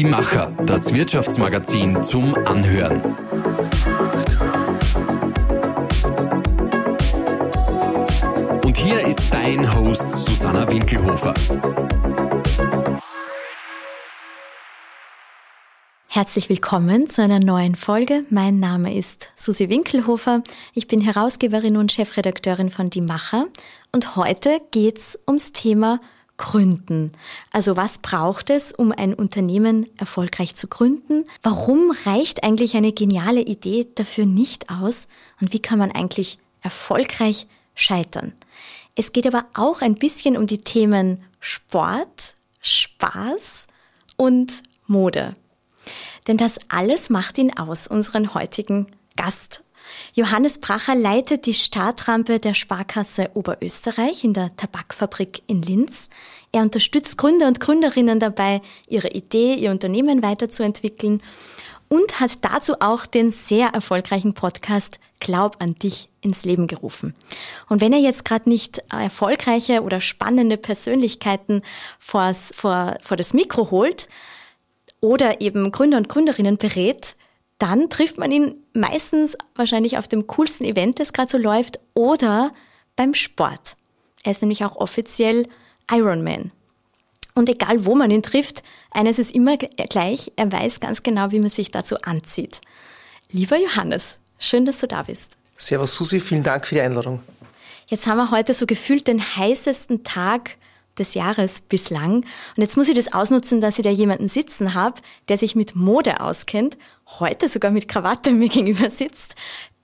Die Macher, das Wirtschaftsmagazin zum Anhören. Und hier ist dein Host Susanna Winkelhofer. Herzlich willkommen zu einer neuen Folge. Mein Name ist Susi Winkelhofer. Ich bin Herausgeberin und Chefredakteurin von Die Macher. Und heute geht's ums Thema Gründen. Also was braucht es, um ein Unternehmen erfolgreich zu gründen? Warum reicht eigentlich eine geniale Idee dafür nicht aus? Und wie kann man eigentlich erfolgreich scheitern? Es geht aber auch ein bisschen um die Themen Sport, Spaß und Mode. Denn das alles macht ihn aus, unseren heutigen Gast. Johannes Bracher leitet die Startrampe der Sparkasse Oberösterreich in der Tabakfabrik in Linz. Er unterstützt Gründer und Gründerinnen dabei, ihre Idee, ihr Unternehmen weiterzuentwickeln und hat dazu auch den sehr erfolgreichen Podcast Glaub an dich ins Leben gerufen. Und wenn er jetzt gerade nicht erfolgreiche oder spannende Persönlichkeiten vors, vor, vor das Mikro holt, oder eben Gründer und Gründerinnen berät, dann trifft man ihn meistens wahrscheinlich auf dem coolsten Event, das gerade so läuft, oder beim Sport. Er ist nämlich auch offiziell Ironman. Und egal wo man ihn trifft, eines ist immer gleich, er weiß ganz genau, wie man sich dazu anzieht. Lieber Johannes, schön, dass du da bist. Servus Susi, vielen Dank für die Einladung. Jetzt haben wir heute so gefühlt den heißesten Tag des Jahres bislang. Und jetzt muss ich das ausnutzen, dass ich da jemanden sitzen habe, der sich mit Mode auskennt, heute sogar mit Krawatte mir gegenüber sitzt.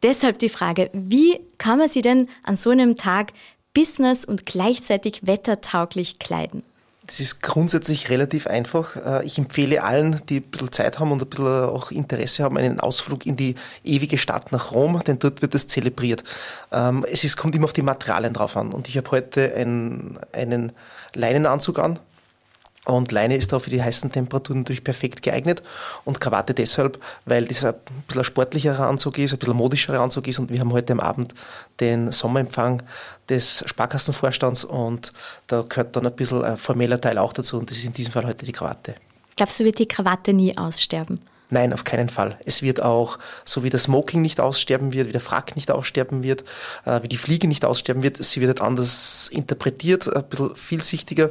Deshalb die Frage, wie kann man sie denn an so einem Tag business und gleichzeitig wettertauglich kleiden? Das ist grundsätzlich relativ einfach. Äh, ich empfehle allen, die ein bisschen Zeit haben und ein bisschen auch Interesse haben, einen Ausflug in die ewige Stadt nach Rom, denn dort wird es zelebriert. Ähm, es kommt immer auf die Materialien drauf an. Und ich habe heute einen, einen Leinenanzug an. Und Leine ist da für die heißen Temperaturen natürlich perfekt geeignet und Krawatte deshalb, weil das ein bisschen ein sportlicherer Anzug ist, ein bisschen modischerer Anzug ist und wir haben heute am Abend den Sommerempfang des Sparkassenvorstands und da gehört dann ein bisschen ein formeller Teil auch dazu und das ist in diesem Fall heute die Krawatte. Glaubst du, wird die Krawatte nie aussterben? Nein, auf keinen Fall. Es wird auch, so wie der Smoking nicht aussterben wird, wie der Frack nicht aussterben wird, äh, wie die Fliege nicht aussterben wird, sie wird halt anders interpretiert, ein bisschen vielsichtiger.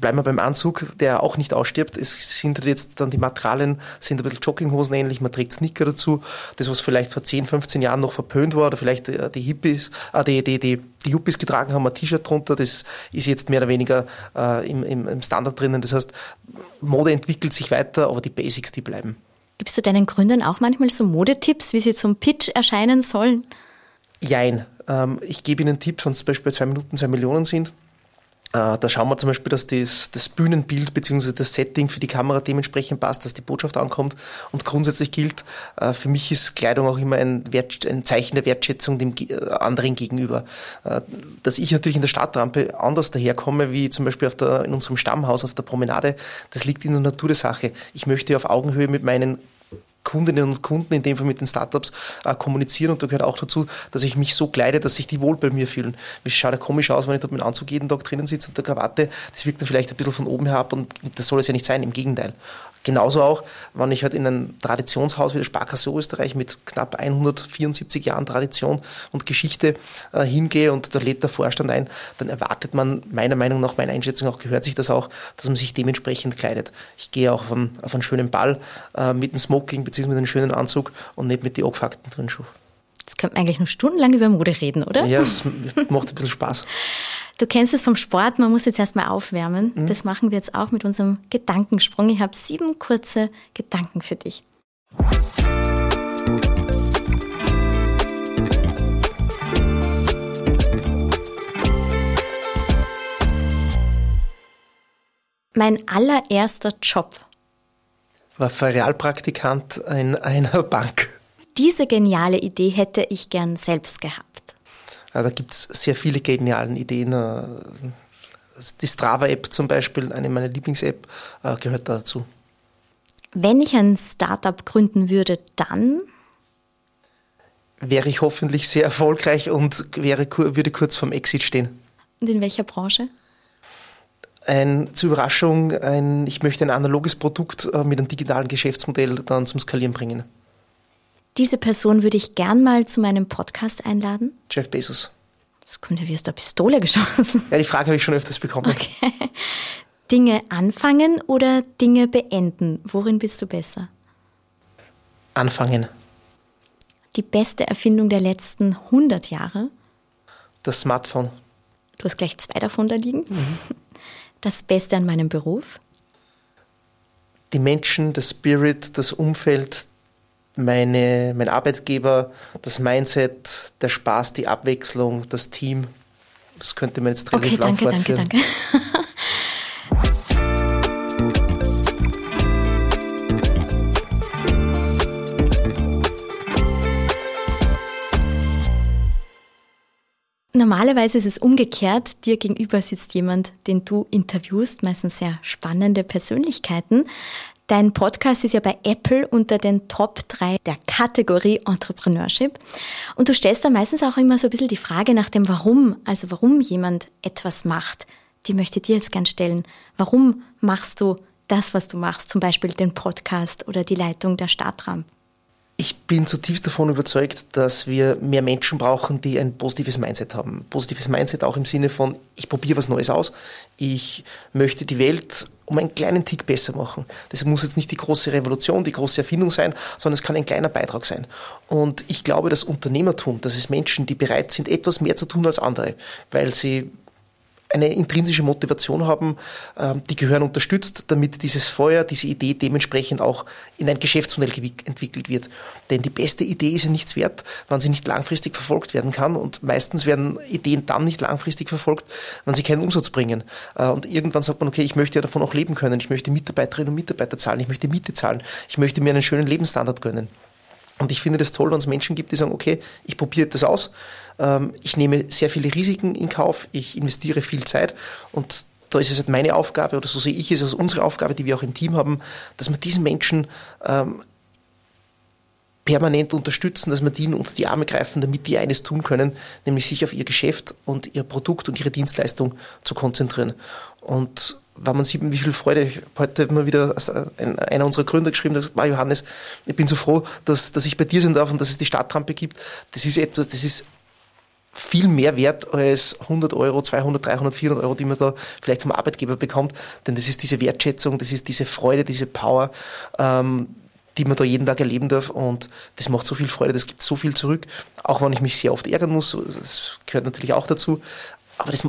Bleiben wir beim Anzug, der auch nicht ausstirbt. Es sind jetzt dann die Materialien, sind ein bisschen Jogginghosen ähnlich, man trägt Sneaker dazu. Das, was vielleicht vor 10, 15 Jahren noch verpönt war, oder vielleicht äh, die Hippies, äh, die, die, die, die Hippies getragen haben, ein T-Shirt drunter, das ist jetzt mehr oder weniger äh, im, im, im Standard drinnen. Das heißt, Mode entwickelt sich weiter, aber die Basics, die bleiben. Gibst du deinen Gründern auch manchmal so Modetipps, wie sie zum Pitch erscheinen sollen? Jein. Ähm, ich gebe ihnen Tipps, wenn es zum Beispiel zwei Minuten zwei Millionen sind. Äh, da schauen wir zum Beispiel, dass das, das Bühnenbild bzw. das Setting für die Kamera dementsprechend passt, dass die Botschaft ankommt. Und grundsätzlich gilt, äh, für mich ist Kleidung auch immer ein, Wert, ein Zeichen der Wertschätzung dem äh, anderen gegenüber. Dass ich natürlich in der Stadtrampe anders daherkomme, wie zum Beispiel auf der, in unserem Stammhaus auf der Promenade, das liegt in der Natur der Sache. Ich möchte auf Augenhöhe mit meinen Kundinnen und Kunden, in dem Fall mit den Startups, äh, kommunizieren. Und da gehört auch dazu, dass ich mich so kleide, dass sich die wohl bei mir fühlen. Es schaut ja komisch aus, wenn ich dort mit dem Anzug jeden Tag drinnen sitze und der Krawatte. Das wirkt dann vielleicht ein bisschen von oben herab und das soll es ja nicht sein, im Gegenteil. Genauso auch, wenn ich halt in ein Traditionshaus wie der Sparkasse Österreich mit knapp 174 Jahren Tradition und Geschichte äh, hingehe und da lädt der Vorstand ein, dann erwartet man meiner Meinung nach, meiner Einschätzung auch, gehört sich das auch, dass man sich dementsprechend kleidet. Ich gehe auch auf einen, auf einen schönen Ball äh, mit einem Smoking bzw. mit einem schönen Anzug und nicht mit den angefuckten Turnschuhen. Jetzt könnte man eigentlich noch stundenlang über Mode reden, oder? Ja, es macht ein bisschen Spaß. Du kennst es vom Sport, man muss jetzt erstmal aufwärmen. Mhm. Das machen wir jetzt auch mit unserem Gedankensprung. Ich habe sieben kurze Gedanken für dich. Mein allererster Job war Ferialpraktikant in einer Bank. Diese geniale Idee hätte ich gern selbst gehabt. Da gibt es sehr viele geniale Ideen. Die Strava-App zum Beispiel, eine meiner Lieblings-App, äh, gehört dazu. Wenn ich ein Startup gründen würde, dann wäre ich hoffentlich sehr erfolgreich und wäre, würde kurz vorm Exit stehen. Und in welcher Branche? ein, zur Überraschung, ein, ich möchte ein analoges Produkt äh, mit einem digitalen Geschäftsmodell dann zum Skalieren bringen. Diese Person würde ich gern mal zu meinem Podcast einladen. Jeff Bezos. Das kommt ja wie aus der Pistole geschossen. Ja, die Frage habe ich schon öfters bekommen. Okay. Dinge anfangen oder Dinge beenden? Worin bist du besser? Anfangen. Die beste Erfindung der letzten 100 Jahre? Das Smartphone. Du hast gleich zwei davon da liegen. Mhm. Das Beste an meinem Beruf? Die Menschen, der Spirit, das Umfeld, meine, mein Arbeitgeber, das Mindset, der Spaß, die Abwechslung, das Team. Das könnte man jetzt relativ okay, lang danke, fortführen. Danke, danke. Normalerweise ist es umgekehrt. Dir gegenüber sitzt jemand, den du interviewst, meistens sehr spannende Persönlichkeiten. Dein Podcast ist ja bei Apple unter den Top 3 der Kategorie Entrepreneurship. Und du stellst da meistens auch immer so ein bisschen die Frage nach dem Warum, also warum jemand etwas macht. Die möchte ich dir jetzt gern stellen. Warum machst du das, was du machst, zum Beispiel den Podcast oder die Leitung der Startramp? Ich bin zutiefst davon überzeugt, dass wir mehr Menschen brauchen, die ein positives Mindset haben. Positives Mindset auch im Sinne von, ich probiere was Neues aus, ich möchte die Welt um einen kleinen Tick besser machen. Das muss jetzt nicht die große Revolution, die große Erfindung sein, sondern es kann ein kleiner Beitrag sein. Und ich glaube, das Unternehmertum, das ist Menschen, die bereit sind, etwas mehr zu tun als andere, weil sie eine intrinsische Motivation haben, ähm, die gehören unterstützt, damit dieses Feuer, diese Idee dementsprechend auch in ein Geschäftsmodell entwickelt wird. Denn die beste Idee ist ja nichts wert, wenn sie nicht langfristig verfolgt werden kann. Und meistens werden Ideen dann nicht langfristig verfolgt, wenn sie keinen Umsatz bringen. Äh, und irgendwann sagt man, okay, ich möchte ja davon auch leben können. Ich möchte Mitarbeiterinnen und Mitarbeiter zahlen. Ich möchte Miete zahlen. Ich möchte mir einen schönen Lebensstandard gönnen. Und ich finde das toll, wenn es Menschen gibt, die sagen, okay, ich probiere das aus, ähm, ich nehme sehr viele Risiken in Kauf, ich investiere viel Zeit und da ist es halt meine Aufgabe, oder so sehe ich es als unsere Aufgabe, die wir auch im Team haben, dass wir diesen Menschen ähm, permanent unterstützen, dass wir die unter die Arme greifen, damit die eines tun können, nämlich sich auf ihr Geschäft und ihr Produkt und ihre Dienstleistung zu konzentrieren. Und wenn man sieht, wie viel Freude, heute hat wieder einer unserer Gründer geschrieben, der gesagt, Johannes, ich bin so froh, dass, dass ich bei dir sein darf und dass es die Stadtrampe gibt. Das ist etwas, das ist viel mehr wert als 100 Euro, 200, 300, 400 Euro, die man da vielleicht vom Arbeitgeber bekommt. Denn das ist diese Wertschätzung, das ist diese Freude, diese Power, ähm, die man da jeden Tag erleben darf. Und das macht so viel Freude, das gibt so viel zurück. Auch wenn ich mich sehr oft ärgern muss, das gehört natürlich auch dazu. Aber das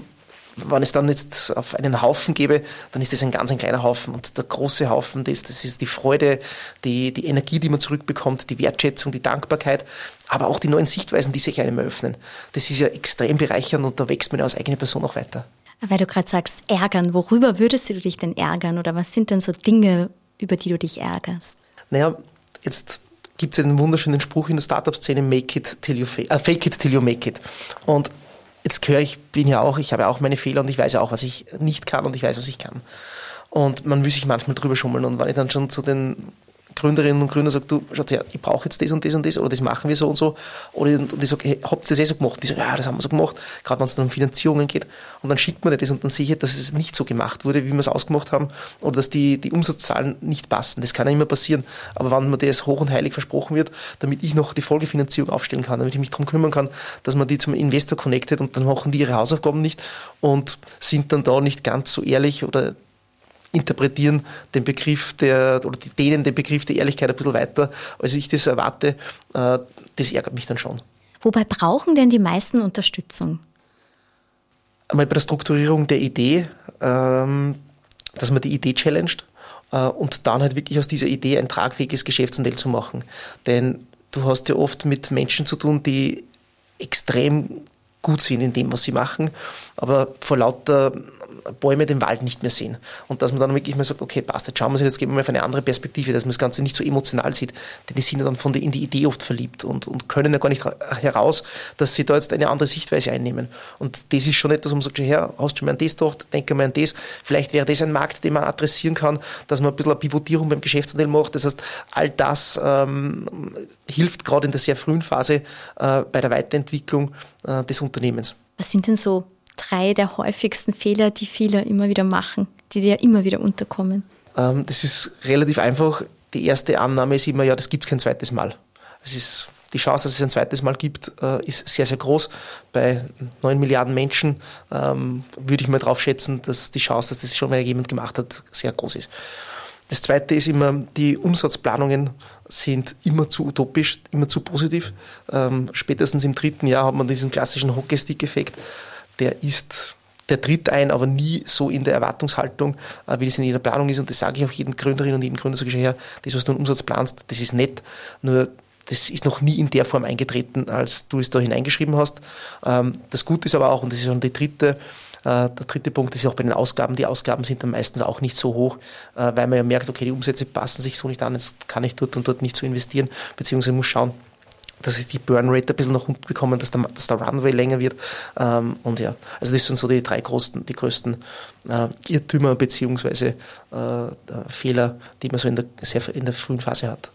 wenn ich es dann jetzt auf einen Haufen gebe, dann ist das ein ganz ein kleiner Haufen. Und der große Haufen, das, das ist die Freude, die, die Energie, die man zurückbekommt, die Wertschätzung, die Dankbarkeit, aber auch die neuen Sichtweisen, die sich einem eröffnen. Das ist ja extrem bereichernd und da wächst man als eigene Person auch weiter. Weil du gerade sagst, ärgern, worüber würdest du dich denn ärgern oder was sind denn so Dinge, über die du dich ärgerst? Naja, jetzt gibt es einen wunderschönen Spruch in der Startup-Szene, make it till you fake, äh, fake it till you make it. Und jetzt höre ich, bin ja auch, ich habe auch meine Fehler und ich weiß auch, was ich nicht kann und ich weiß, was ich kann. Und man will sich manchmal drüber schummeln. Und wenn ich dann schon zu den Gründerinnen und Gründer sagt, du, schaut her, ich brauche jetzt das und das und das oder das machen wir so und so. Oder und ich sage, hey, habt ihr das eh so gemacht? Und die sagen, ja, das haben wir so gemacht, gerade wenn es dann um Finanzierungen geht. Und dann schickt man das und dann sehe ich, dass es nicht so gemacht wurde, wie wir es ausgemacht haben oder dass die, die Umsatzzahlen nicht passen. Das kann ja immer passieren. Aber wenn mir das hoch und heilig versprochen wird, damit ich noch die Folgefinanzierung aufstellen kann, damit ich mich darum kümmern kann, dass man die zum Investor connectet und dann machen die ihre Hausaufgaben nicht und sind dann da nicht ganz so ehrlich oder interpretieren den Begriff der, oder denen den Begriff der Ehrlichkeit ein bisschen weiter, als ich das erwarte. Äh, das ärgert mich dann schon. Wobei brauchen denn die meisten Unterstützung? Einmal bei der Strukturierung der Idee, ähm, dass man die Idee challenged äh, und dann halt wirklich aus dieser Idee ein tragfähiges Geschäftsmodell zu machen. Denn du hast ja oft mit Menschen zu tun, die extrem gut sind in dem, was sie machen, aber vor lauter Bäume den Wald nicht mehr sehen. Und dass man dann wirklich mal sagt, okay, passt, jetzt schauen wir uns jetzt geben wir mal auf eine andere Perspektive, dass man das Ganze nicht so emotional sieht. Denn die sind ja dann von der, in die Idee oft verliebt und, und können ja gar nicht heraus, dass sie da jetzt eine andere Sichtweise einnehmen. Und das ist schon etwas, wo man sagt, her, hast du schon mal an das gedacht, denke mal an das. Vielleicht wäre das ein Markt, den man adressieren kann, dass man ein bisschen eine Pivotierung beim Geschäftsmodell macht. Das heißt, all das ähm, hilft gerade in der sehr frühen Phase äh, bei der Weiterentwicklung äh, des Unternehmens. Was sind denn so drei der häufigsten Fehler, die viele immer wieder machen, die dir immer wieder unterkommen? Ähm, das ist relativ einfach. Die erste Annahme ist immer, ja, das gibt es kein zweites Mal. Das ist die Chance, dass es ein zweites Mal gibt, äh, ist sehr, sehr groß. Bei neun Milliarden Menschen ähm, würde ich mal drauf schätzen, dass die Chance, dass das schon mal jemand gemacht hat, sehr groß ist. Das zweite ist immer, die Umsatzplanungen sind immer zu utopisch, immer zu positiv. Ähm, spätestens im dritten Jahr hat man diesen klassischen Hockeystick-Effekt. Der ist der tritt ein, aber nie so in der Erwartungshaltung, äh, wie das in jeder Planung ist. Und das sage ich auch jedem Gründerin und jedem Gründer, sage ich her, das, was du im Umsatz planst, das ist nett, nur das ist noch nie in der Form eingetreten, als du es da hineingeschrieben hast. Ähm, das Gute ist aber auch, und das ist schon die dritte, der dritte Punkt ist auch bei den Ausgaben. Die Ausgaben sind dann meistens auch nicht so hoch, äh, weil man ja merkt, okay, die Umsätze passen sich so nicht an, jetzt kann ich dort und dort nicht so investieren, beziehungsweise muss schauen, dass ich die Burnrate ein bisschen nach unten bekomme, dass der, dass der Runway länger wird. Ähm, und ja, also das sind so die drei größten, die größten äh, Irrtümer beziehungsweise äh, Fehler, die man so in der, sehr, in der frühen Phase hat.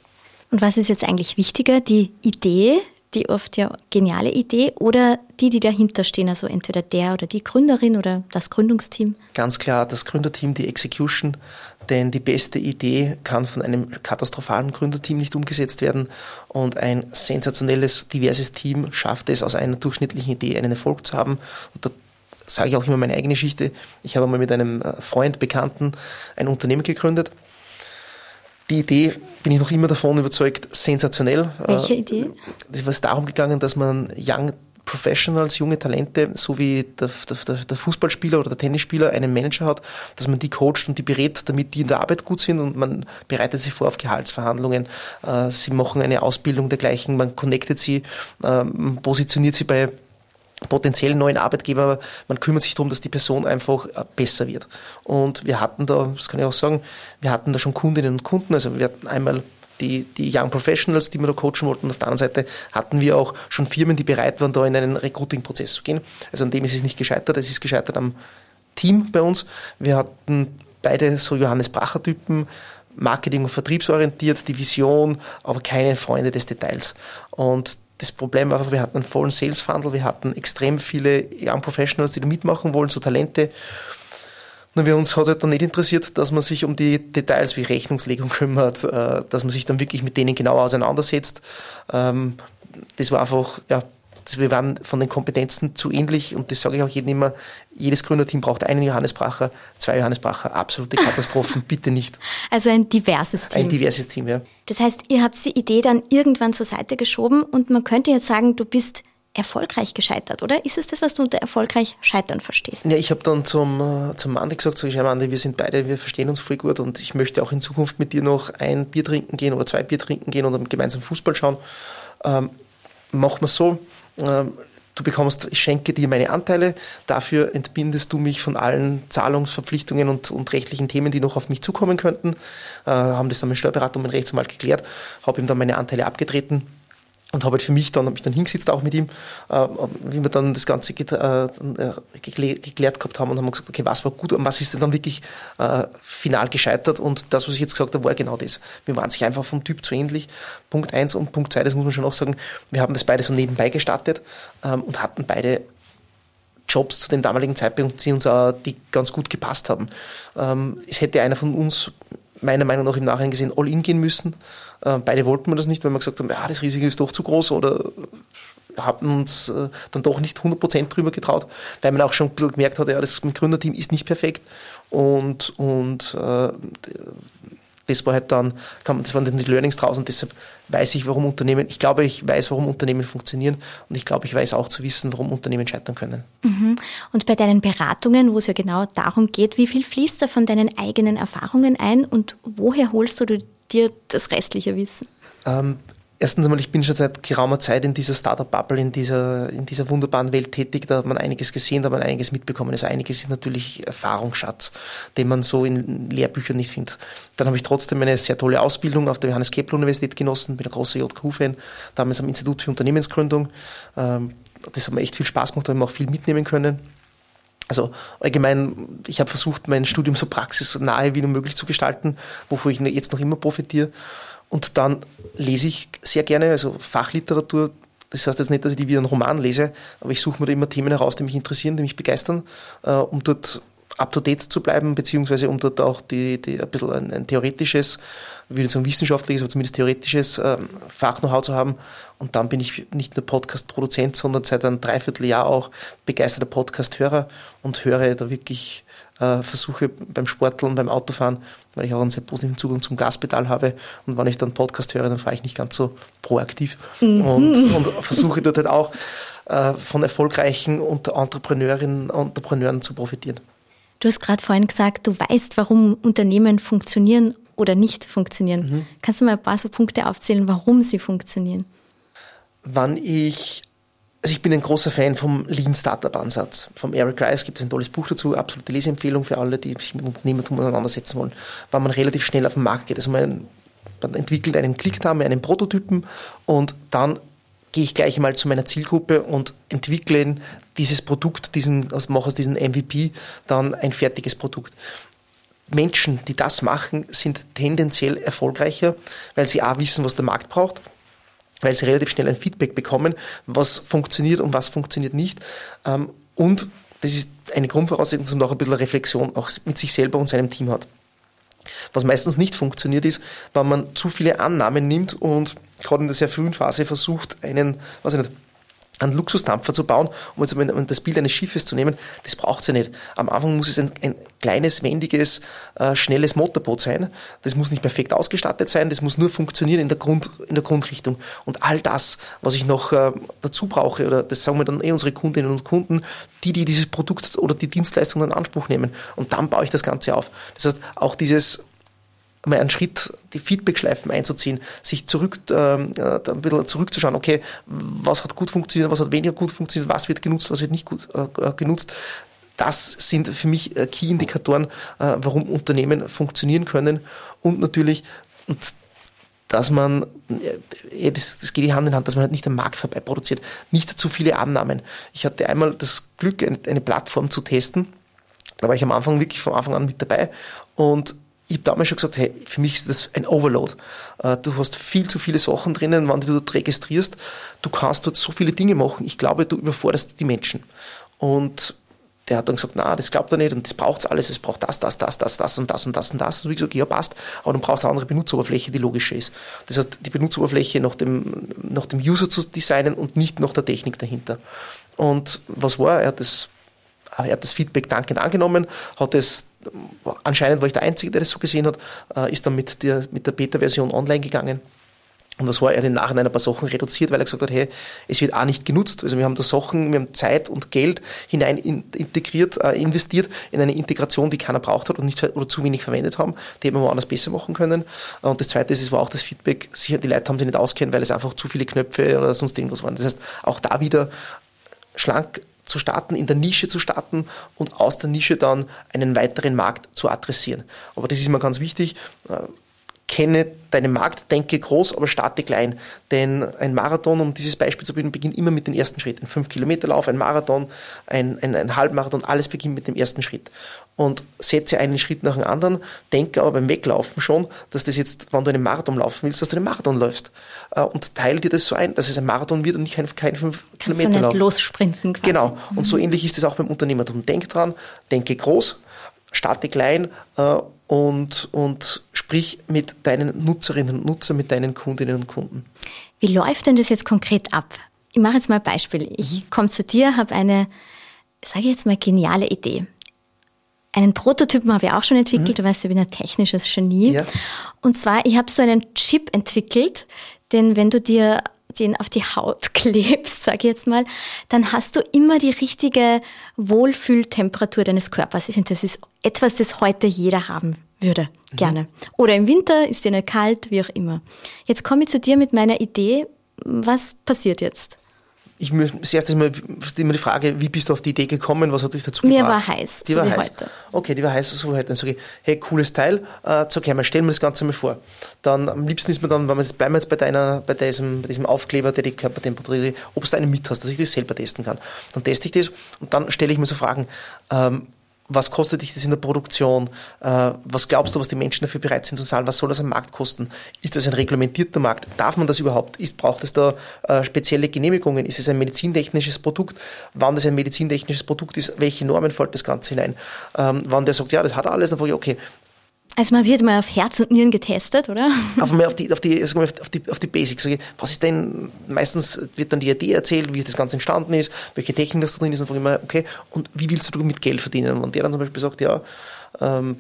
Und was ist jetzt eigentlich wichtiger, die Idee, die oft ja geniale Idee, oder die, die dahinter stehen, also entweder der oder die Gründerin oder das Gründungsteam? Ganz klar, das Gründerteam, die Execution, denn die beste Idee kann von einem katastrophalen Gründerteam nicht umgesetzt werden und ein sensationelles, diverses Team schafft es, aus einer durchschnittlichen Idee einen Erfolg zu haben. Und da sage ich auch immer meine eigene Geschichte. Ich habe mal mit einem äh, Freund, Bekannten ein Unternehmen gegründet die Idee, bin ich noch immer davon überzeugt, sensationell. Welche äh, Idee? Es ist darum gegangen, dass man Young Professionals, junge Talente, so wie der, der, der, Fußballspieler oder der Tennisspieler einen Manager hat, dass man die coacht und die berät, damit die in der Arbeit gut sind und man bereitet sie vor auf Gehaltsverhandlungen. Äh, sie machen eine Ausbildung dergleichen, man connectet sie, äh, positioniert sie bei potenziellen neuen Arbeitgeber, man kümmert sich darum, dass die Person einfach äh, besser wird. Und wir hatten da, das kann ich auch sagen, wir hatten da schon Kundinnen und Kunden, also wir hatten einmal die, die Young Professionals, die wir da coachen wollten. Und auf der anderen Seite hatten wir auch schon Firmen, die bereit waren, da in einen Recruiting-Prozess zu gehen. Also an dem ist es nicht gescheitert, es ist gescheitert am Team bei uns. Wir hatten beide so Johannes Bracher-Typen, Marketing- und vertriebsorientiert, die Vision, aber keine Freunde des Details. Und das Problem war, wir hatten einen vollen Sales Funnel, wir hatten extrem viele Young Professionals, die da mitmachen wollen, so Talente. Nur wir uns hat halt dann nicht interessiert, dass man sich um die Details wie Rechnungslegung kümmert, äh, dass man sich dann wirklich mit denen genau auseinandersetzt. Ähm, das war einfach, ja, wir waren von den Kompetenzen zu ähnlich und das sage ich auch jedem immer, jedes Gründerteam braucht einen Johannes Bracher, zwei Johannes Bracher, absolute Katastrophen, bitte nicht. Also ein diverses Team. Ein diverses Team, ja. Das heißt, ihr habt die Idee dann irgendwann zur Seite geschoben und man könnte jetzt sagen, du bist erfolgreich gescheitert, oder? Ist es das, was du unter erfolgreich scheitern verstehst? Ja, ich habe dann zum, äh, zum Andi gesagt, so, ich Andi, wir sind beide, wir verstehen uns voll gut und ich möchte auch in Zukunft mit dir noch ein Bier trinken gehen oder zwei Bier trinken gehen und gemeinsam Fußball schauen. Ähm, machen wir so, du bekommst, ich schenke dir meine Anteile, dafür entbindest du mich von allen Zahlungsverpflichtungen und, und rechtlichen Themen, die noch auf mich zukommen könnten. Äh, haben das dann mit Steuerberater und mit Rechtsanwalt geklärt, habe ihm dann meine Anteile abgetreten und habe halt für mich dann, habe mich dann hingesetzt auch mit ihm, äh, wie wir dann das Ganze äh, geklärt gehabt haben und haben gesagt, okay, was war gut und was ist denn dann wirklich äh, final gescheitert und das, was ich jetzt gesagt habe, war genau das. Wir waren sich einfach vom Typ zu ähnlich. Punkt eins und Punkt zwei, das muss man schon auch sagen, wir haben das beide so nebenbei gestartet ähm, und hatten beide Jobs zu dem damaligen Zeitpunkt, die uns auch, die ganz gut gepasst haben. Ähm, es hätte einer von uns meiner Meinung nach im Nachhinein gesehen all in gehen müssen. Äh, beide wollten wir das nicht, weil wir gesagt haben, ja, das Risiko ist doch zu groß oder haben uns äh, dann doch nicht 100% drüber getraut, weil man auch schon gemerkt hat, ja, das Gründerteam ist nicht perfekt und, und äh, das war halt dann, das waren dann die Learnings draußen und deshalb weiß ich, warum Unternehmen, ich glaube, ich weiß, warum Unternehmen funktionieren und ich glaube, ich weiß auch zu wissen, warum Unternehmen scheitern können. Mhm. Und bei deinen Beratungen, wo es ja genau darum geht, wie viel fließt da von deinen eigenen Erfahrungen ein und woher holst du dir das restliche Wissen? Ähm, Erstens einmal, ich bin schon seit geraumer Zeit in dieser Startup-Bubble, in dieser, in dieser wunderbaren Welt tätig. Da hat man einiges gesehen, da hat man einiges mitbekommen. Also einiges ist natürlich Erfahrungsschatz, den man so in Lehrbüchern nicht findet. Dann habe ich trotzdem eine sehr tolle Ausbildung auf der Johannes Kepler Universität genossen, bin ein großer JQ-Fan, damals am Institut für Unternehmensgründung. Ähm, das hat mir echt viel Spaß gemacht, da habe ich auch viel mitnehmen können. Also allgemein, ich habe versucht, mein Studium so praxisnahe wie nur möglich zu gestalten, wovon ich jetzt noch immer profitiere. Und dann lese ich sehr gerne, also Fachliteratur Das heißt jetzt nicht, dass ich die wie einen Roman lese, aber ich suche mir da immer Themen heraus, die mich interessieren, die mich begeistern, äh, um dort up-to-date zu bleiben, beziehungsweise um dort auch die, die ein bisschen ein, ein theoretisches, ich nicht sagen wissenschaftliches, aber zumindest theoretisches ähm, Fach-Know-how zu haben. Und dann bin ich nicht nur Podcast-Produzent, sondern seit einem Dreivierteljahr auch begeisterter Podcast-Hörer und höre da wirklich äh, versuche beim Sporteln, beim Autofahren, weil ich auch einen sehr positiven Zugang zum Gaspedal habe. Und wenn ich dann Podcast höre, dann fahre ich nicht ganz so proaktiv mhm. und, und versuche dort halt auch äh, von erfolgreichen Entrepreneurinnen und Entrepreneuren zu profitieren. Du hast gerade vorhin gesagt, du weißt, warum Unternehmen funktionieren oder nicht funktionieren. Mhm. Kannst du mal ein paar so Punkte aufzählen, warum sie funktionieren? Wann ich, also ich bin ein großer Fan vom Lean Startup Ansatz. Vom Eric Rice gibt es ein tolles Buch dazu, absolute Leseempfehlung für alle, die sich mit Unternehmertum auseinandersetzen wollen, weil man relativ schnell auf den Markt geht. Also man, man entwickelt einen Klickname, einen Prototypen und dann gehe ich gleich einmal zu meiner Zielgruppe und entwickle dieses Produkt, diesen, also mache aus diesem MVP dann ein fertiges Produkt. Menschen, die das machen, sind tendenziell erfolgreicher, weil sie auch wissen, was der Markt braucht, weil sie relativ schnell ein Feedback bekommen, was funktioniert und was funktioniert nicht. Ähm, und das ist eine Grundvoraussetzung, dass man auch ein bisschen Reflexion auch mit sich selber und seinem Team hat. Was meistens nicht funktioniert ist, wenn man zu viele Annahmen nimmt und gerade in der sehr frühen Phase versucht, einen, was ich nicht, einen Luxusdampfer zu bauen, um jetzt mal das Bild eines Schiffes zu nehmen, das braucht sie nicht. Am Anfang muss es ein, ein kleines, wendiges, äh, schnelles Motorboot sein. Das muss nicht perfekt ausgestattet sein, das muss nur funktionieren in der, Grund, in der Grundrichtung. Und all das, was ich noch äh, dazu brauche, oder das sagen wir dann eh unsere Kundinnen und Kunden, die, die dieses Produkt oder die Dienstleistung in Anspruch nehmen. Und dann baue ich das Ganze auf. Das heißt, auch dieses mal einen Schritt, die Feedback-Schleifen einzuziehen, sich zurück, äh, ein bisschen zurückzuschauen, okay, was hat gut funktioniert, was hat weniger gut funktioniert, was wird genutzt, was wird nicht gut äh, genutzt. Das sind für mich äh, Key-Indikatoren, äh, warum Unternehmen funktionieren können und natürlich, und dass man, äh, das, das geht Hand in Hand, dass man halt nicht am Markt vorbei produziert, nicht zu viele Annahmen. Ich hatte einmal das Glück, eine, eine Plattform zu testen. Da war ich am Anfang wirklich von Anfang an mit dabei und ich habe damals schon gesagt, hey, für mich ist das ein Overload. Äh, du hast viel zu viele Sachen drinnen, wenn du dort registrierst. Du kannst dort so viele Dinge machen. Ich glaube, du überforderst die Menschen. Und der hat dann gesagt, na, das glaubt er nicht und das braucht alles, es braucht das, das, das, das, das und das und das und das. Und wie gesagt, ja, passt, aber dann brauchst du eine andere Benutzeroberfläche, die logischer ist. Das heißt, die Benutzeroberfläche nach dem, nach dem User zu designen und nicht nach der Technik dahinter. Und was war? Er hat das, er hat das Feedback dankend angenommen, hat es anscheinend war ich der Einzige, der das so gesehen hat, äh, ist dann mit der, mit der Beta-Version online gegangen. Und das war er im Nachhinein ein paar Sachen reduziert, weil er gesagt hat, hey, es wird auch nicht genutzt. Also wir haben da Sachen, wir haben Zeit und Geld hinein integriert, äh, investiert in eine Integration, die keiner braucht hat und nicht oder zu wenig verwendet haben. Die hätten wir woanders besser machen können. Und das zweite ist, es war auch das Feedback, sicher, die Leute haben sich nicht auskennen, weil es einfach zu viele Knöpfe oder sonst irgendwas waren. Das heißt, auch da wieder schlank zu starten, in der Nische zu starten und aus der Nische dann einen weiteren Markt zu adressieren. Aber das ist immer ganz wichtig. Kenne deinen Markt, denke groß, aber starte klein. Denn ein Marathon, um dieses Beispiel zu bilden, beginnt immer mit dem ersten Schritt. Ein 5-Kilometer-Lauf, ein Marathon, ein, ein, ein Halbmarathon, alles beginnt mit dem ersten Schritt. Und setze einen Schritt nach dem anderen, denke aber beim Weglaufen schon, dass das jetzt, wenn du einen Marathon laufen willst, dass du einen Marathon läufst. Äh, und teile dir das so ein, dass es ein Marathon wird und nicht kein, kein 5-Kilometer-Lauf. So lossprinten quasi. Genau. Und so ähnlich ist es auch beim Unternehmertum. Denk dran, denke groß, starte klein äh, und, und sprich mit deinen Nutzerinnen und Nutzern, mit deinen Kundinnen und Kunden. Wie läuft denn das jetzt konkret ab? Ich mache jetzt mal ein Beispiel. Ich mhm. komme zu dir, habe eine, sage ich jetzt mal, geniale Idee. Einen Prototypen habe ich auch schon entwickelt, mhm. du weißt, ich bin ein technisches Genie. Ja. Und zwar, ich habe so einen Chip entwickelt, denn wenn du dir den auf die Haut klebst, sag ich jetzt mal, dann hast du immer die richtige Wohlfühltemperatur deines Körpers. Ich finde, das ist etwas, das heute jeder haben würde, mhm. gerne. Mhm. Oder im Winter ist dir nicht kalt, wie auch immer. Jetzt komme ich zu dir mit meiner Idee. Was passiert jetzt? Ich mir das erste Mal immer die Frage, wie bist du auf die Idee gekommen, was hat dich dazu gebracht? Mir war heiß, die so war wie heiß. heute. Okay, die war heiß, so wie heute. Dann sage ich, hey, cooles Teil, äh, sag, mal, stell mir das Ganze mal vor. Dann am liebsten ist mir dann, wenn wir jetzt, bleiben wir jetzt bei deiner, bei diesem, bei diesem Aufkleber, der die Körpertemperatur, ob du einen mit hast, dass ich das selber testen kann. Dann teste ich das und dann stelle ich mir so Fragen, ähm, was kostet dich das in der Produktion? Äh, was glaubst du, was die Menschen dafür bereit sind zu zahlen? Was soll das am Markt kosten? Ist das ein reglementierter Markt? Darf man das überhaupt? Ist, braucht es da äh, spezielle Genehmigungen? Ist es ein medizintechnisches Produkt? Wann das ein medizintechnisches Produkt ist, welche Normen fällt das Ganze hinein? Ähm, wann der sagt, ja, das hat alles, dann frage ich, okay, also man wird mal auf Herz und Nieren getestet, oder? Auf, auf, die, auf, die, auf, die, auf die Basics. Was ist denn, meistens wird dann die Idee erzählt, wie das Ganze entstanden ist, welche Technik das da drin ist und immer, okay, und wie willst du mit Geld verdienen? Und der dann zum Beispiel sagt, ja, ähm,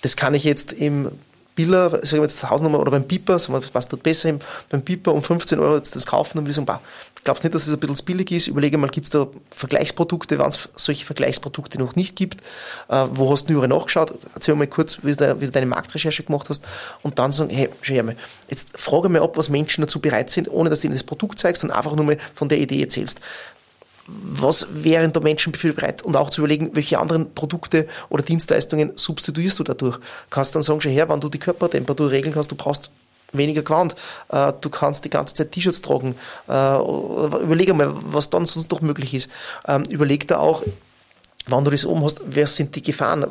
das kann ich jetzt im Biller, sagen wir jetzt Hausnummer oder beim Piper, sagen wir, was tut besser, beim Piper um 15 Euro jetzt das kaufen, würde ich sagen, bah, glaubst nicht, dass es ein bisschen billig ist? Überlege mal, gibt es da Vergleichsprodukte, wenn es solche Vergleichsprodukte noch nicht gibt? Äh, wo hast du nachgeschaut? Erzähl mal kurz, wie du, wie du, deine Marktrecherche gemacht hast und dann sagen, hey, schau her mal, jetzt frage mal ab, was Menschen dazu bereit sind, ohne dass du ihnen das Produkt zeigst, sondern einfach nur mal von der Idee erzählst was wären da Menschen dafür bereit und auch zu überlegen, welche anderen Produkte oder Dienstleistungen substituierst du dadurch. Kannst dann sagen, schon her, wann du die Körpertemperatur regeln kannst, du brauchst weniger Gewand, äh, du kannst die ganze Zeit T-Shirts tragen. Äh, überleg mal, was dann sonst noch möglich ist. Ähm, überleg da auch, wenn du das oben hast, wer sind die Gefahren?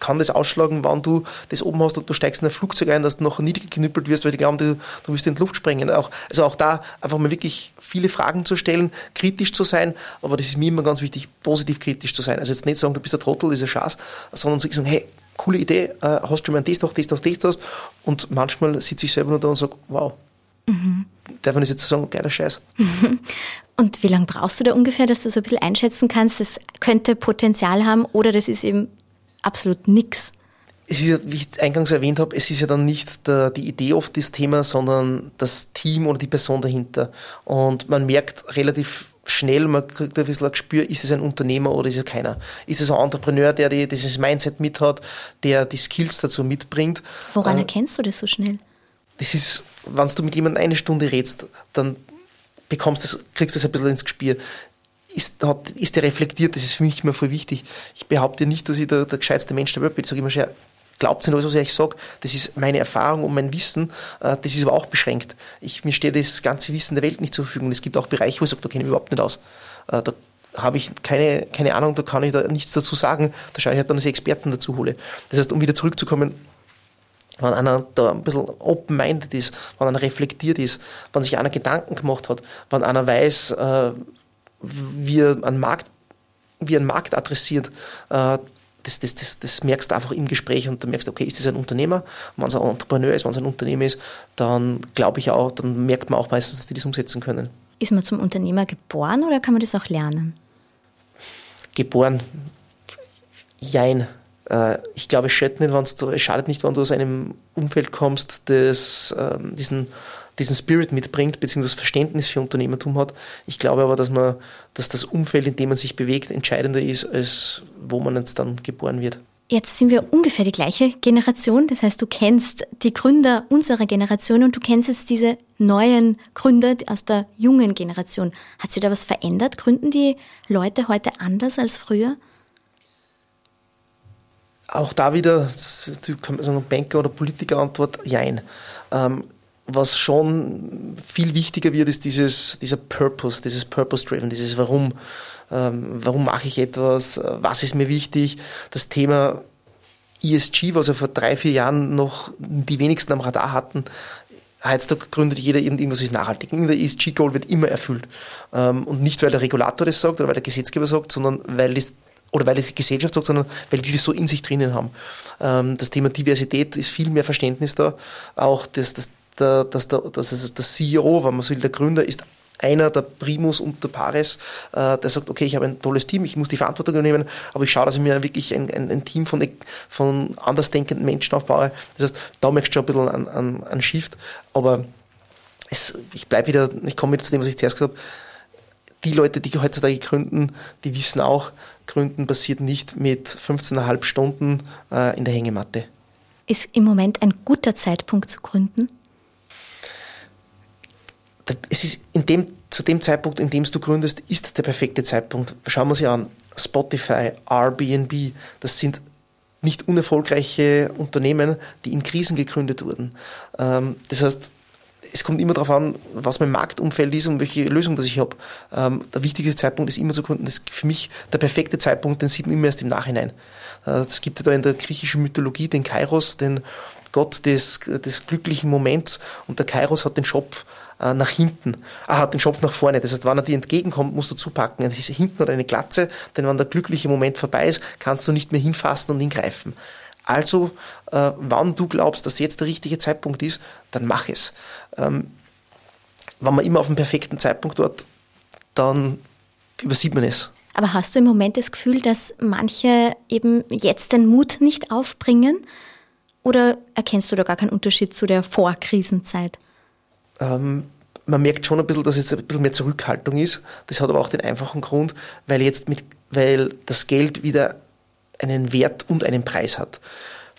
Kann das ausschlagen, wenn du das oben hast und du steigst in ein Flugzeug ein, dass du nachher niedergeknüppelt wirst, weil die glauben, du, du wirst in die Luft sprengen. Auch, also auch da einfach mal wirklich viele Fragen zu stellen, kritisch zu sein, aber das ist mir immer ganz wichtig, positiv kritisch zu sein. Also jetzt nicht sagen, du bist ein Trottel, das ist ein Schatz, sondern zu sagen, hey, coole Idee, äh, hast du schon mal das doch, das doch, das doch, und manchmal sitze ich selber nur da und sage, wow, mhm. Darf man das jetzt sagen, geiler Scheiß. Und wie lange brauchst du da ungefähr, dass du so ein bisschen einschätzen kannst, das könnte Potenzial haben oder das ist eben absolut nichts? Es ist ja, wie ich eingangs erwähnt habe, es ist ja dann nicht der, die Idee oft das Thema, sondern das Team oder die Person dahinter. Und man merkt relativ schnell, man kriegt ein bisschen ein Gespür, ist es ein Unternehmer oder ist es keiner? Ist es ein Entrepreneur, der die, dieses Mindset mit hat, der die Skills dazu mitbringt? Woran äh, erkennst du das so schnell? Das ist, wenn du mit jemandem eine Stunde redst, dann bekommst das, kriegst das ein bisschen ins Gespür. Ist, hat, ist der reflektiert? Das ist für mich immer voll wichtig. Ich behaupte nicht, dass ich der, der gescheitste Mensch der Welt bin. Ich sage immer schon, glaubt nicht alles, was ich sage. Das ist meine Erfahrung und mein Wissen. Äh, das ist aber auch beschränkt. Ich, mir steht das ganze Wissen der Welt nicht zur Verfügung. Es gibt auch Bereiche, wo ich sage, da kenne ich überhaupt nicht aus. Äh, da habe ich keine, keine Ahnung, da kann ich da nichts dazu sagen. Da schaue ich halt dann, dass ich Experten dazu hole. Das heißt, um wieder zurückzukommen, wenn einer da ein bisschen open-minded ist, wenn einer reflektiert ist, wenn sich einer Gedanken gemacht hat, wenn einer weiß, äh, wie er einen Markt, wie einen Markt adressiert, äh, das, das, das, das merkst du einfach im Gespräch und dann merkst du, okay, ist das ein Unternehmer? Wenn es ein Entrepreneur ist, wenn es ein Unternehmer ist, dann glaube ich auch, dann merkt man auch meistens, dass die das umsetzen können. Ist man zum Unternehmer geboren oder kann man das auch lernen? Geboren, jein. Äh, ich glaube, es schadet nicht, du, es schadet nicht, wenn du aus einem Umfeld kommst, das ähm, diesen, diesen Spirit mitbringt, beziehungsweise Verständnis für Unternehmertum hat. Ich glaube aber, dass man, dass das Umfeld, in dem man sich bewegt, entscheidender ist, als wo man jetzt dann geboren wird. Jetzt sind wir ungefähr die gleiche Generation. Das heißt, du kennst die Gründer unserer Generation und du kennst jetzt diese neuen Gründer aus der jungen Generation. Hat sich da was verändert? Gründen die Leute heute anders als früher? Auch da wieder, kann man sagen, Banker- oder Politiker-Antwort, jein. Ähm, was schon viel wichtiger wird, ist dieses, dieser Purpose, dieses Purpose-Driven, dieses Warum. Ähm, warum mache ich etwas? Was ist mir wichtig? Das Thema ESG, was ja vor drei, vier Jahren noch die wenigsten am Radar hatten, heutzutage gründet jeder irgendwas ist nachhaltig. Der ESG-Goal wird immer erfüllt. Ähm, und nicht, weil der Regulator das sagt oder weil der Gesetzgeber sagt, sondern weil das oder weil es Gesellschaft sagt, sondern weil die das so in sich drinnen haben. Ähm, das Thema Diversität ist viel mehr Verständnis da. Auch das, das, der, dass der, das, der CEO, wenn man so will, der Gründer ist einer der Primus und der Pares, äh, der sagt, okay, ich habe ein tolles Team, ich muss die Verantwortung übernehmen, aber ich schaue, dass ich mir wirklich ein, ein, ein Team von, von andersdenkenden Menschen aufbaue. Das heißt, da merkst du schon ein bisschen an, an, an Shift, aber es, ich bleibe wieder, ich komme wieder zu dem, was ich zuerst gesagt habe, die Leute, die heutzutage gründen, die wissen auch, Gründen passiert nicht mit 15,5 Stunden äh, in der Hängematte. Ist im Moment ein guter Zeitpunkt zu gründen? Es ist in dem, zu dem Zeitpunkt, in dem du gründest, ist der perfekte Zeitpunkt. Schauen wir uns an. Spotify, Airbnb, das sind nicht unerfolgreiche Unternehmen, die in Krisen gegründet wurden. Ähm, das heißt, es kommt immer darauf an, was mein Marktumfeld ist und welche Lösung das ich habe. Ähm, der wichtigste Zeitpunkt ist immer zu Kunden. Das ist für mich der perfekte Zeitpunkt, den sieht man immer erst im Nachhinein. Äh, es gibt ja da in der griechischen Mythologie den Kairos, den Gott des, des glücklichen Moments und der Kairos hat den Schopf äh, nach hinten, ah, hat den Schopf nach vorne. Das heißt, wenn er dir entgegenkommt, musst du zupacken. Das ist hinten oder eine Glatze, denn wenn der glückliche Moment vorbei ist, kannst du nicht mehr hinfassen und ihn greifen. Also, äh, wann du glaubst, dass jetzt der richtige Zeitpunkt ist, dann mach es. Ähm, wenn man immer auf den perfekten Zeitpunkt dort, dann übersieht man es. Aber hast du im Moment das Gefühl, dass manche eben jetzt den Mut nicht aufbringen? Oder erkennst du da gar keinen Unterschied zu der Vorkrisenzeit? Ähm, man merkt schon ein bisschen, dass jetzt ein bisschen mehr Zurückhaltung ist. Das hat aber auch den einfachen Grund, weil jetzt mit, weil das Geld wieder einen Wert und einen Preis hat.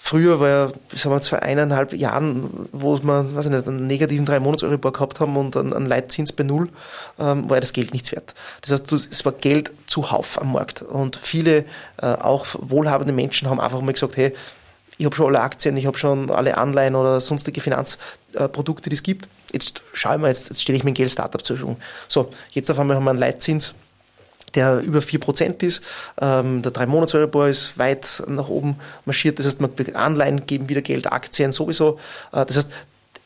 Früher war ja, sagen wir, vor eineinhalb Jahren, wo wir, weiß ich nicht, einen negativen drei monats euribor gehabt haben und einen, einen Leitzins bei Null, ähm, war ja das Geld nichts wert. Das heißt, es war Geld zuhauf am Markt. Und viele, äh, auch wohlhabende Menschen haben einfach mal gesagt, hey, ich habe schon alle Aktien, ich habe schon alle Anleihen oder sonstige Finanzprodukte, die es gibt. Jetzt schaue ich mal, jetzt, jetzt stelle ich mein Geld Startup zur Verfügung. So, jetzt auf einmal haben wir einen Leitzins der über 4% ist. Ähm, der 3 monats euribor ist weit nach oben marschiert. Das heißt, man Anleihen geben wieder Geld, Aktien sowieso. Äh, das heißt,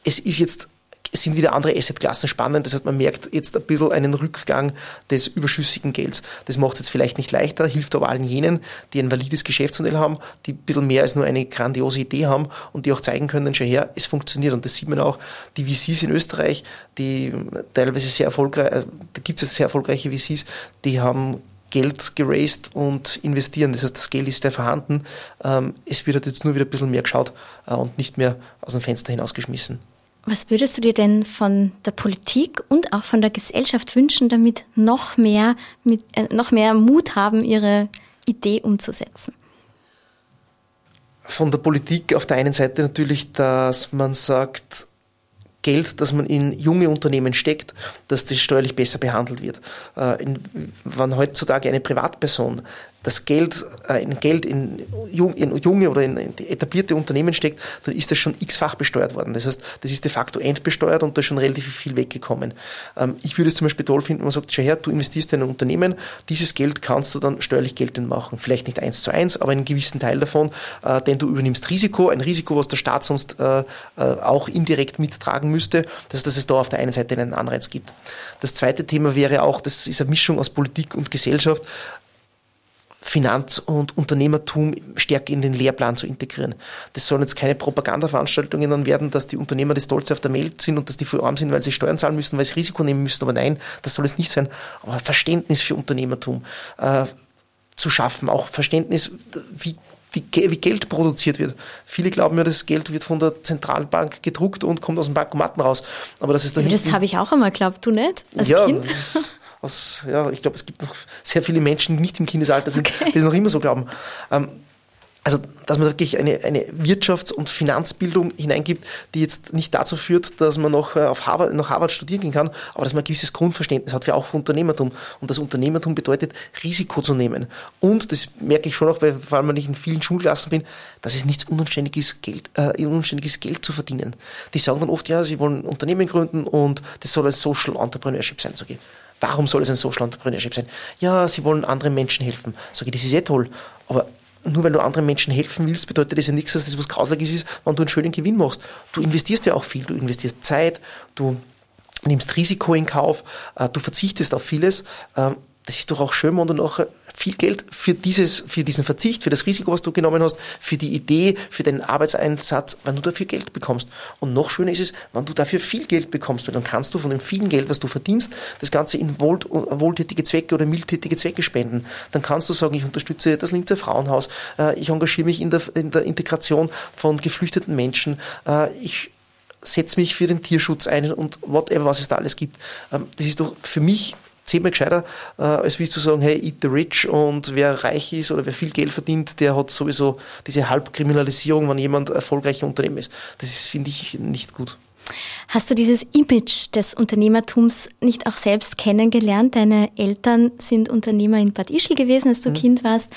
es ist jetzt sind wieder andere Assetklassen spannend. Das heißt, man merkt jetzt ein bisschen einen Rückgang des überschüssigen Gelds. Das macht es jetzt vielleicht nicht leichter, hilft aber allen jenen, die ein valides Geschäftsmodell haben, die ein bisschen mehr als nur eine grandiose Idee haben und die auch zeigen können, schau her, es funktioniert. Und das sieht man auch, die VCs in Österreich, die teilweise sehr erfolgreich, äh, da gibt es sehr erfolgreiche VCs, die haben Geld geraced und investieren. Das heißt, das Geld ist ja vorhanden. Ähm, es wird halt jetzt nur wieder ein bisschen mehr geschaut äh, und nicht mehr aus dem Fenster hinausgeschmissen. Was würdest du dir denn von der Politik und auch von der Gesellschaft wünschen, damit noch mehr, mit, äh, noch mehr Mut haben, ihre Idee umzusetzen? Von der Politik auf der einen Seite natürlich, dass man sagt, Geld, das man in junge Unternehmen steckt, dass das steuerlich besser behandelt wird. Äh, wenn heutzutage eine Privatperson das Geld, äh, in Geld in, junge oder in, etablierte Unternehmen steckt, dann ist das schon x-fach besteuert worden. Das heißt, das ist de facto entbesteuert und da ist schon relativ viel weggekommen. Ähm, ich würde es zum Beispiel toll finden, man sagt, schau her, du investierst in ein Unternehmen, dieses Geld kannst du dann steuerlich geltend machen. Vielleicht nicht eins zu eins, aber einen gewissen Teil davon, äh, denn du übernimmst Risiko, ein Risiko, was der Staat sonst äh, äh, auch indirekt mittragen müsste, dass, dass es da auf der einen Seite einen Anreiz gibt. Das zweite Thema wäre auch, das ist eine Mischung aus Politik und Gesellschaft, Finanz- und Unternehmertum stärker in den Lehrplan zu integrieren. Das sollen jetzt keine Propagandaveranstaltungen dann werden, dass die Unternehmer das Stolze auf der Welt sind und dass die voll arm sind, weil sie Steuern zahlen müssen, weil sie Risiko nehmen müssen. Aber nein, das soll es nicht sein. Aber Verständnis für Unternehmertum äh, zu schaffen, auch Verständnis, wie die, wie Geld produziert wird. Viele glauben ja, das Geld wird von der Zentralbank gedruckt und kommt aus dem Bankomaten raus. Aber das ist da Das habe ich auch einmal geglaubt, du nicht? Als ja, Kind? Das aus, ja, ich glaube, es gibt noch sehr viele Menschen, die nicht im Kindesalter sind, okay. die es noch immer so glauben. Ähm, also, dass man wirklich eine, eine Wirtschafts- und Finanzbildung hineingibt, die jetzt nicht dazu führt, dass man noch äh, auf Harvard, nach Harvard studieren gehen kann, aber dass man ein gewisses Grundverständnis hat, für auch für Unternehmertum. Und das Unternehmertum bedeutet, Risiko zu nehmen. Und das merke ich schon auch, weil, vor allem wenn ich in vielen Schulklassen bin, dass es nichts unanständiges Geld, äh, unanständiges Geld zu verdienen. Die sagen dann oft, ja, sie wollen Unternehmen gründen und das soll ein Social Entrepreneurship sein. Sage ich, Warum soll es ein Social Entrepreneurship sein? Ja, sie wollen anderen Menschen helfen. Sag ich, das ist eh toll. Aber nur weil du anderen Menschen helfen willst, bedeutet das ja nichts, dass das was Grausliches ist, wenn du einen schönen Gewinn machst. Du investierst ja auch viel. Du investierst Zeit, du nimmst Risiko in Kauf, äh, du verzichtest auf vieles. Ähm, das ist doch auch schön, wenn du nachher viel Geld für, dieses, für diesen Verzicht, für das Risiko, was du genommen hast, für die Idee, für den Arbeitseinsatz, wenn du dafür Geld bekommst. Und noch schöner ist es, wenn du dafür viel Geld bekommst, weil dann kannst du von dem vielen Geld, was du verdienst, das Ganze in wohl, wohltätige Zwecke oder mildtätige Zwecke spenden. Dann kannst du sagen, ich unterstütze das Linzer Frauenhaus, äh, ich engagiere mich in der, in der Integration von geflüchteten Menschen, äh, ich setze mich für den Tierschutz ein und whatever, was es da alles gibt. Ähm, das ist doch für mich zehnmal gescheiter, äh, als wie zu sagen, hey, eat the rich und wer reich ist oder wer viel Geld verdient, der hat sowieso diese Halbkriminalisierung, wenn jemand erfolgreicher Unternehmen ist. Das ist, finde ich, nicht gut. Hast du dieses Image des Unternehmertums nicht auch selbst kennengelernt? Deine Eltern sind Unternehmer in Bad Ischl gewesen, als du mhm. Kind warst.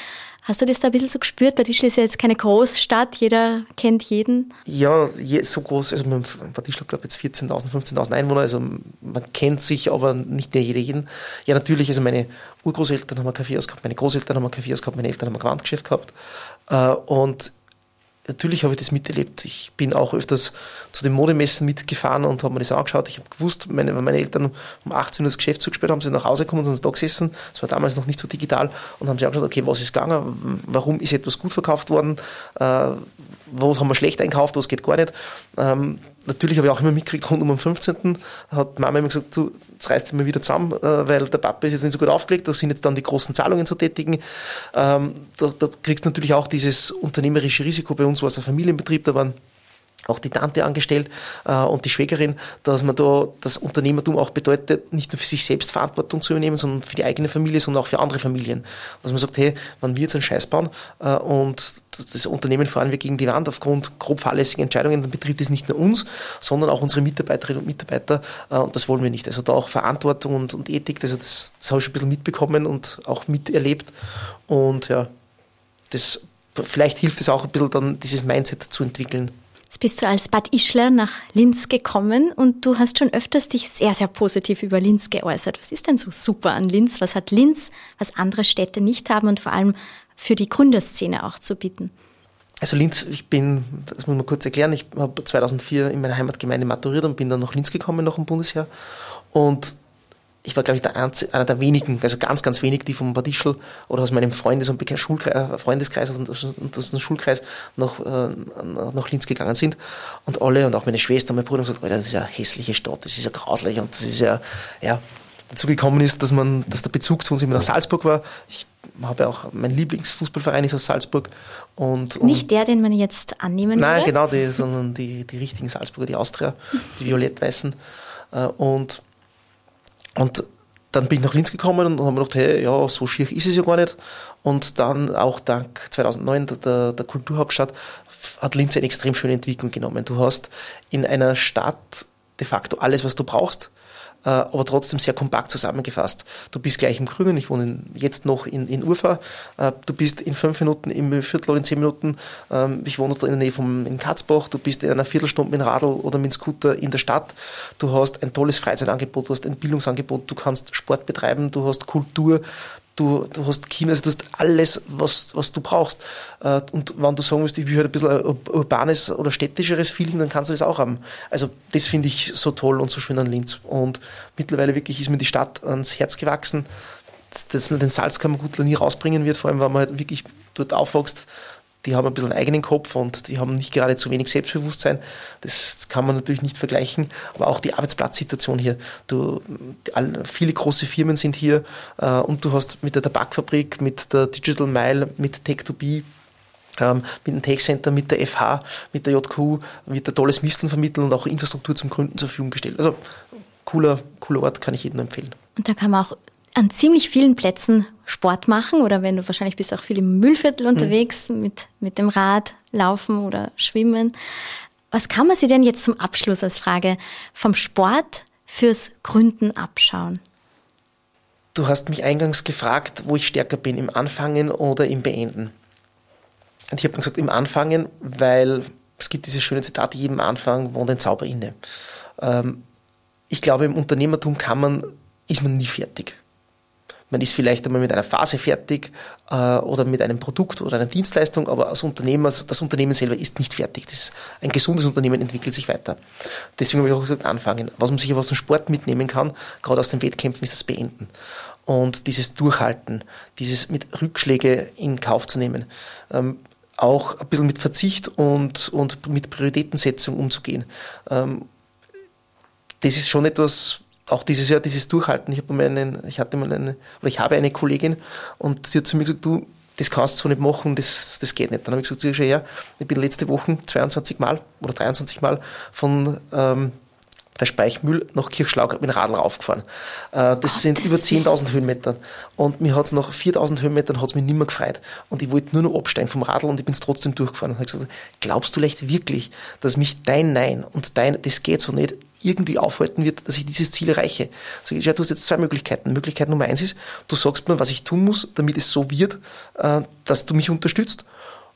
Hast du das da ein bisschen so gespürt? Bad Ischl ist ja jetzt keine Großstadt, jeder kennt jeden. Ja, so groß, also Bad Ischl, glaube jetzt 14.000, 15.000 Einwohner, also man kennt sich, aber nicht jeder jeden. Ja, natürlich, also meine Urgroßeltern haben ein Kaffeehaus gehabt, meine Großeltern haben ein Kaffeehaus gehabt, meine Eltern haben ein Gewandgeschäft gehabt. Äh, und natürlich habe ich das miterlebt. Ich bin auch öfters zu den Modemessen mitgefahren und habe mir das angeschaut. Ich habe gewusst, meine, meine Eltern um 18 Uhr das Geschäft zugesperrt haben, sind nach Hause gekommen, sind da gesessen. Das war damals noch nicht so digital und haben sich angeschaut, okay, was ist gegangen? Warum ist etwas gut verkauft worden? Äh, was haben wir schlecht einkauft? Was geht gar nicht? Ähm, natürlich habe ich auch immer mitgekriegt, rund um den 15. hat Mama immer gesagt, du, jetzt reißt mal wieder zusammen, äh, weil der Papa ist jetzt nicht so gut aufgelegt, da sind jetzt dann die großen Zahlungen zu tätigen. Ähm, da, da kriegst du natürlich auch dieses unternehmerische Risiko. Bei uns war es ein Familienbetrieb, da waren auch die Tante angestellt äh, und die Schwägerin, dass man da das Unternehmertum auch bedeutet, nicht nur für sich selbst Verantwortung zu übernehmen, sondern für die eigene Familie, sondern auch für andere Familien. Dass man sagt, hey, wenn wir jetzt einen Scheiß bauen äh, und das Unternehmen fahren wir gegen die Wand aufgrund grob fahrlässiger Entscheidungen, dann betrifft es nicht nur uns, sondern auch unsere Mitarbeiterinnen und Mitarbeiter äh, und das wollen wir nicht. Also da auch Verantwortung und, und Ethik, also das, das habe ich schon ein bisschen mitbekommen und auch miterlebt und ja, das, vielleicht hilft es auch ein bisschen dann, dieses Mindset zu entwickeln. Jetzt bist du als Bad Ischler nach Linz gekommen und du hast schon öfters dich sehr, sehr positiv über Linz geäußert. Was ist denn so super an Linz? Was hat Linz, was andere Städte nicht haben und vor allem für die Gründerszene auch zu bieten? Also Linz, ich bin, das muss man kurz erklären, ich habe 2004 in meiner Heimatgemeinde maturiert und bin dann nach Linz gekommen, nach dem Bundesheer. Und ich war, glaube ich, der Einzige, einer der wenigen, also ganz, ganz wenig, die vom Badischl oder aus meinem Freundes- und Schulkreis, äh, Freundeskreis und aus, aus dem Schulkreis nach, äh, nach Linz gegangen sind. Und alle und auch meine Schwester, mein Bruder haben gesagt, das ist ja eine hässliche Stadt, das ist ja grauslich und das ist ja, ja, dazu gekommen ist, dass man, dass der Bezug zu uns immer nach Salzburg war. Ich habe ja auch, mein Lieblingsfußballverein ist aus Salzburg. Und, und Nicht der, den man jetzt annehmen Nein, würde? genau, die, sondern die, die richtigen Salzburger, die Austria, die violett-weißen. Äh, und und dann bin ich nach Linz gekommen und habe mir gedacht, hey, ja, so schier ist es ja gar nicht. Und dann auch dank 2009 der, der Kulturhauptstadt hat Linz eine extrem schöne Entwicklung genommen. Du hast in einer Stadt de facto alles, was du brauchst. Äh, aber trotzdem sehr kompakt zusammengefasst. Du bist gleich im Grünen, ich wohne jetzt noch in, in Urfa, äh, du bist in fünf Minuten im Viertel oder in zehn Minuten, ähm, ich wohne in der Nähe vom, in Katzbach, du bist in einer Viertelstunde mit dem Radl oder mit dem Scooter in der Stadt, du hast ein tolles Freizeitangebot, du hast ein Bildungsangebot, du kannst Sport betreiben, du hast Kultur, du, du hast China, also du hast alles, was, was du brauchst. Äh, und wenn du sagen willst, ich will halt ein bisschen urbanes oder städtischeres Feeling, dann kannst du das auch haben. Also das finde ich so toll und so schön an Linz. Und mittlerweile wirklich ist mir die Stadt ans Herz gewachsen, dass man den Salzkammergutler nie rausbringen wird, vor allem, wenn man halt wirklich dort aufwächst, die haben ein bisschen einen eigenen Kopf und die haben nicht gerade zu wenig Selbstbewusstsein. Das kann man natürlich nicht vergleichen. Aber auch die Arbeitsplatzsituation hier. Du, viele große Firmen sind hier äh, und du hast mit der Tabakfabrik, mit der Digital Mile, mit Tech2B, ähm, mit dem Tech Center, mit der FH, mit der JQ, wird ein tolles Misteln vermitteln und auch Infrastruktur zum Gründen zur Verfügung gestellt. Also cooler, cooler Ort, kann ich jedem empfehlen. Und da kann man auch an ziemlich vielen Plätzen Sport machen oder wenn du wahrscheinlich bist auch viel im Müllviertel unterwegs mhm. mit, mit dem Rad laufen oder schwimmen. Was kann man sich denn jetzt zum Abschluss als Frage vom Sport fürs Gründen abschauen? Du hast mich eingangs gefragt, wo ich stärker bin, im Anfangen oder im Beenden. Und ich habe dann gesagt, im Anfangen, weil es gibt dieses schöne Zitat, jedem Anfang wohnt ein Zauber inne. Ähm, ich glaube, im Unternehmertum kann man, ist man nie fertig. Man ist vielleicht einmal mit einer Phase fertig äh, oder mit einem Produkt oder einer Dienstleistung, aber als Unternehmer, das Unternehmen selber ist nicht fertig. Das, ein gesundes Unternehmen entwickelt sich weiter. Deswegen habe ich auch gesagt, anfangen. Was man sich aber aus dem Sport mitnehmen kann, gerade aus den Wettkämpfen, ist das Beenden. Und dieses Durchhalten, dieses mit Rückschläge in Kauf zu nehmen. Ähm, auch ein bisschen mit Verzicht und, und mit Prioritätensetzung umzugehen. Ähm, das ist schon etwas, auch dieses Jahr, dieses Durchhalten. Ich, habe mal einen, ich hatte mal eine, oder ich habe eine Kollegin und sie hat zu mir gesagt, du, das kannst du so nicht machen, das, das geht nicht. Dann habe ich gesagt, schau her, ich bin letzte Woche 22 Mal oder 23 Mal von ähm, der Speichmühl nach Kirchschlaug mit dem Radl raufgefahren. Äh, das Gott, sind das über 10.000 Höhenmeter. Und mir hat es nach 4.000 Höhenmetern hat's mich nicht mehr gefreut. Und ich wollte nur noch absteigen vom Radl und ich bin es trotzdem durchgefahren. Und habe gesagt, glaubst du vielleicht wirklich, dass mich dein Nein und dein, das geht so nicht, irgendwie aufhalten wird, dass ich dieses Ziel erreiche. Ich, ja, du hast jetzt zwei Möglichkeiten. Möglichkeit Nummer eins ist, du sagst mir, was ich tun muss, damit es so wird, äh, dass du mich unterstützt.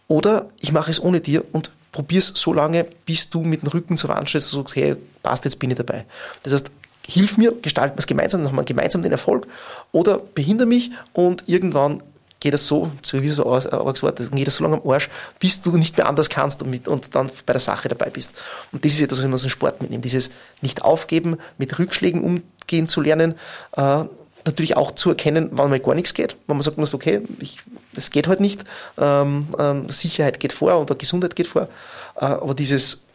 Oder ich mache es ohne dir und probiere es so lange, bis du mit dem Rücken zur Wand stehst und sagst, hey, passt, jetzt bin ich dabei. Das heißt, hilf mir, gestalten wir es gemeinsam, dann haben wir gemeinsam den Erfolg. Oder behinder mich und irgendwann geht das so, so wie so ein Wort, dann geht das so lange am Arsch, bis du nicht mehr anders kannst und, mit, und dann bei der Sache dabei bist. Und das ist etwas, was ich aus dem Sport mitnehme. Dieses nicht aufgeben, mit Rückschlägen umgehen zu lernen, äh, natürlich auch zu erkennen, wann mal gar nichts geht, wenn man sagt, okay, es geht halt nicht, ähm, ähm, Sicherheit geht vor oder Gesundheit geht vor, äh, aber dieses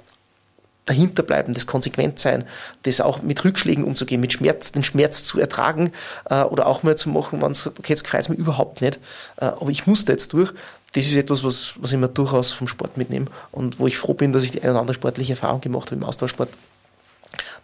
dahinterbleiben, das Konsequentsein, das auch mit Rückschlägen umzugehen, mit Schmerz, den Schmerz zu ertragen äh, oder auch mal zu machen, wenn sagt, okay, jetzt gefällt es mir überhaupt nicht, äh, aber ich muss da jetzt durch. Das ist etwas, was, was ich mir durchaus vom Sport mitnehme und wo ich froh bin, dass ich die eine oder andere sportliche Erfahrung gemacht habe im Austauschsport,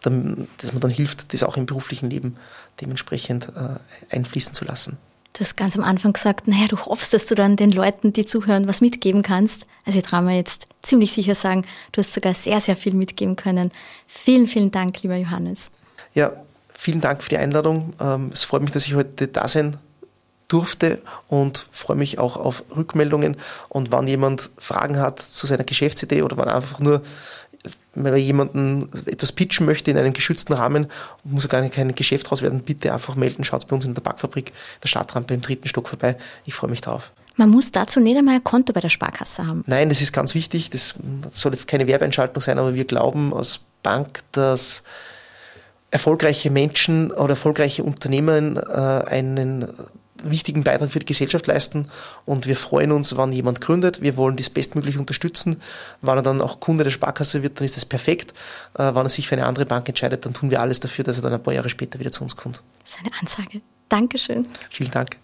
dass man dann hilft, das auch im beruflichen Leben dementsprechend äh, einfließen zu lassen. Du hast ganz am Anfang gesagt, naja, du hoffst, dass du dann den Leuten, die zuhören, was mitgeben kannst. Also ich traue mir jetzt ziemlich sicher sagen, du hast sogar sehr, sehr viel mitgeben können. Vielen, vielen Dank, lieber Johannes. Ja, vielen Dank für die Einladung. Ähm, es freut mich, dass ich heute da sein durfte und freue mich auch auf Rückmeldungen. Und wenn jemand Fragen hat zu seiner Geschäftsidee oder man einfach nur wenn man jemanden etwas pitchen möchte in einem geschützten Rahmen, muss ja gar nicht kein Geschäft raus werden, bitte einfach melden. Schaut bei uns in der Backfabrik, der Stadtrampe im dritten Stock vorbei. Ich freue mich drauf. Man muss dazu nicht einmal ein Konto bei der Sparkasse haben. Nein, das ist ganz wichtig. Das soll jetzt keine Werbeentschaltung sein, aber wir glauben als Bank, dass erfolgreiche Menschen oder erfolgreiche Unternehmen äh, einen wichtigen Beitrag für die Gesellschaft leisten und wir freuen uns, wann jemand gründet. Wir wollen das bestmöglich unterstützen. Wenn er dann auch Kunde der Sparkasse wird, dann ist das perfekt. Äh, wenn er sich für eine andere Bank entscheidet, dann tun wir alles dafür, dass er dann ein paar Jahre später wieder zu uns kommt. Das ist eine Ansage. Dankeschön. Vielen Dank.